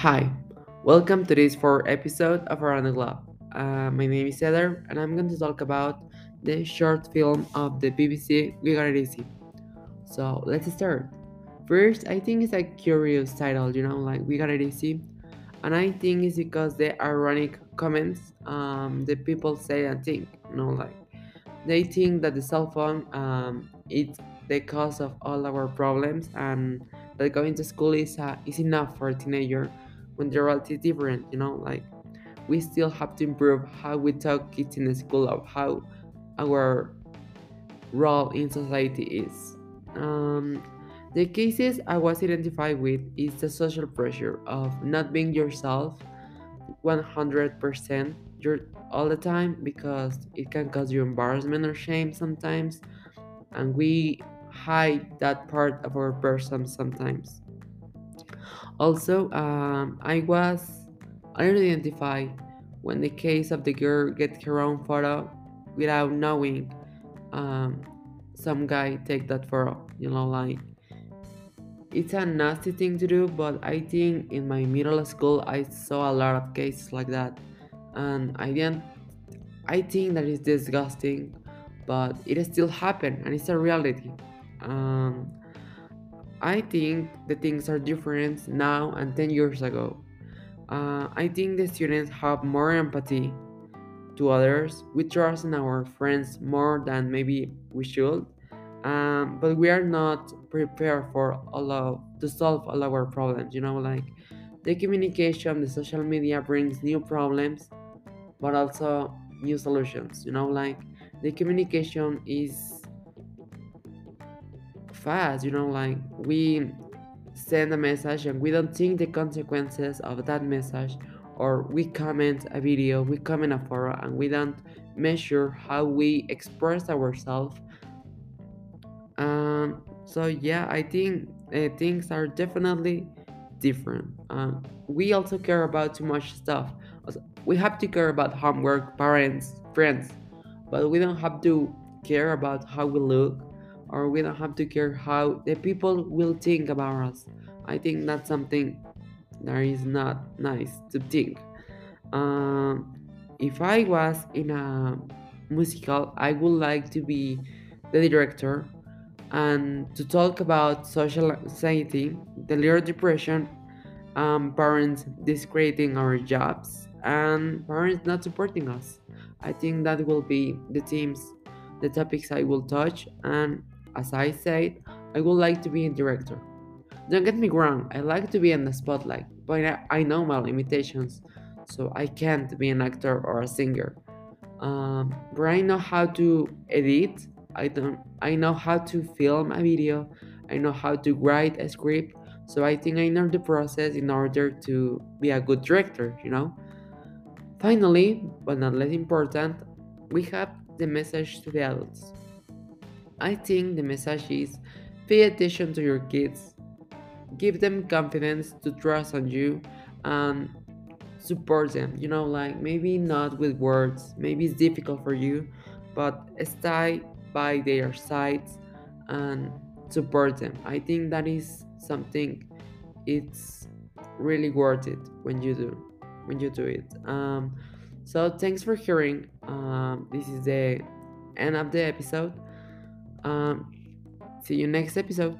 Hi, welcome to this fourth episode of Around the Globe. Uh, my name is Heather, and I'm going to talk about the short film of the BBC We Got It Easy. So let's start. First, I think it's a curious title, you know, like We Got It Easy, and I think it's because the ironic comments um, the people say and think, you know, like they think that the cell phone um, it's the cause of all our problems and that going to school is, uh, is enough for a teenager when the reality is different you know like we still have to improve how we talk kids in the school of how our role in society is. Um, the cases i was identified with is the social pressure of not being yourself 100% you're all the time because it can cause you embarrassment or shame sometimes and we hide that part of our person sometimes also um, i was unidentified when the case of the girl get her own photo without knowing um, some guy take that photo you know like it's a nasty thing to do but i think in my middle school i saw a lot of cases like that and i didn't i think that is disgusting but it still happened and it's a reality. Um, i think the things are different now and 10 years ago. Uh, i think the students have more empathy to others. We trust in our friends more than maybe we should. Um, but we are not prepared for all of to solve all our problems you know like the communication the social media brings new problems but also new solutions you know like the communication is fast you know like we send a message and we don't think the consequences of that message or we comment a video we comment a photo and we don't measure how we express ourselves. Um, so yeah i think uh, things are definitely different. Um, we also care about too much stuff. We have to care about homework parents friends but we don't have to care about how we look or we don't have to care how the people will think about us. I think that's something that is not nice to think. Um, if i was in a musical i would like to be the director and to talk about social anxiety the little depression um, parents discrediting our jobs and parents not supporting us. I think that will be the themes, the topics I will touch, and as I said, I would like to be a director. Don't get me wrong, I like to be in the spotlight, but I know my limitations, so I can't be an actor or a singer. Um, but I know how to edit. I don't. I know how to film a video. I know how to write a script. So I think I know the process in order to be a good director. You know. Finally, but not less important, we have the message to the adults. I think the message is pay attention to your kids, give them confidence to trust on you, and support them. You know, like maybe not with words, maybe it's difficult for you, but stay by their sides and support them. I think that is something it's really worth it when you do when you do it. Um, so thanks for hearing. Um, this is the end of the episode. Um, see you next episode.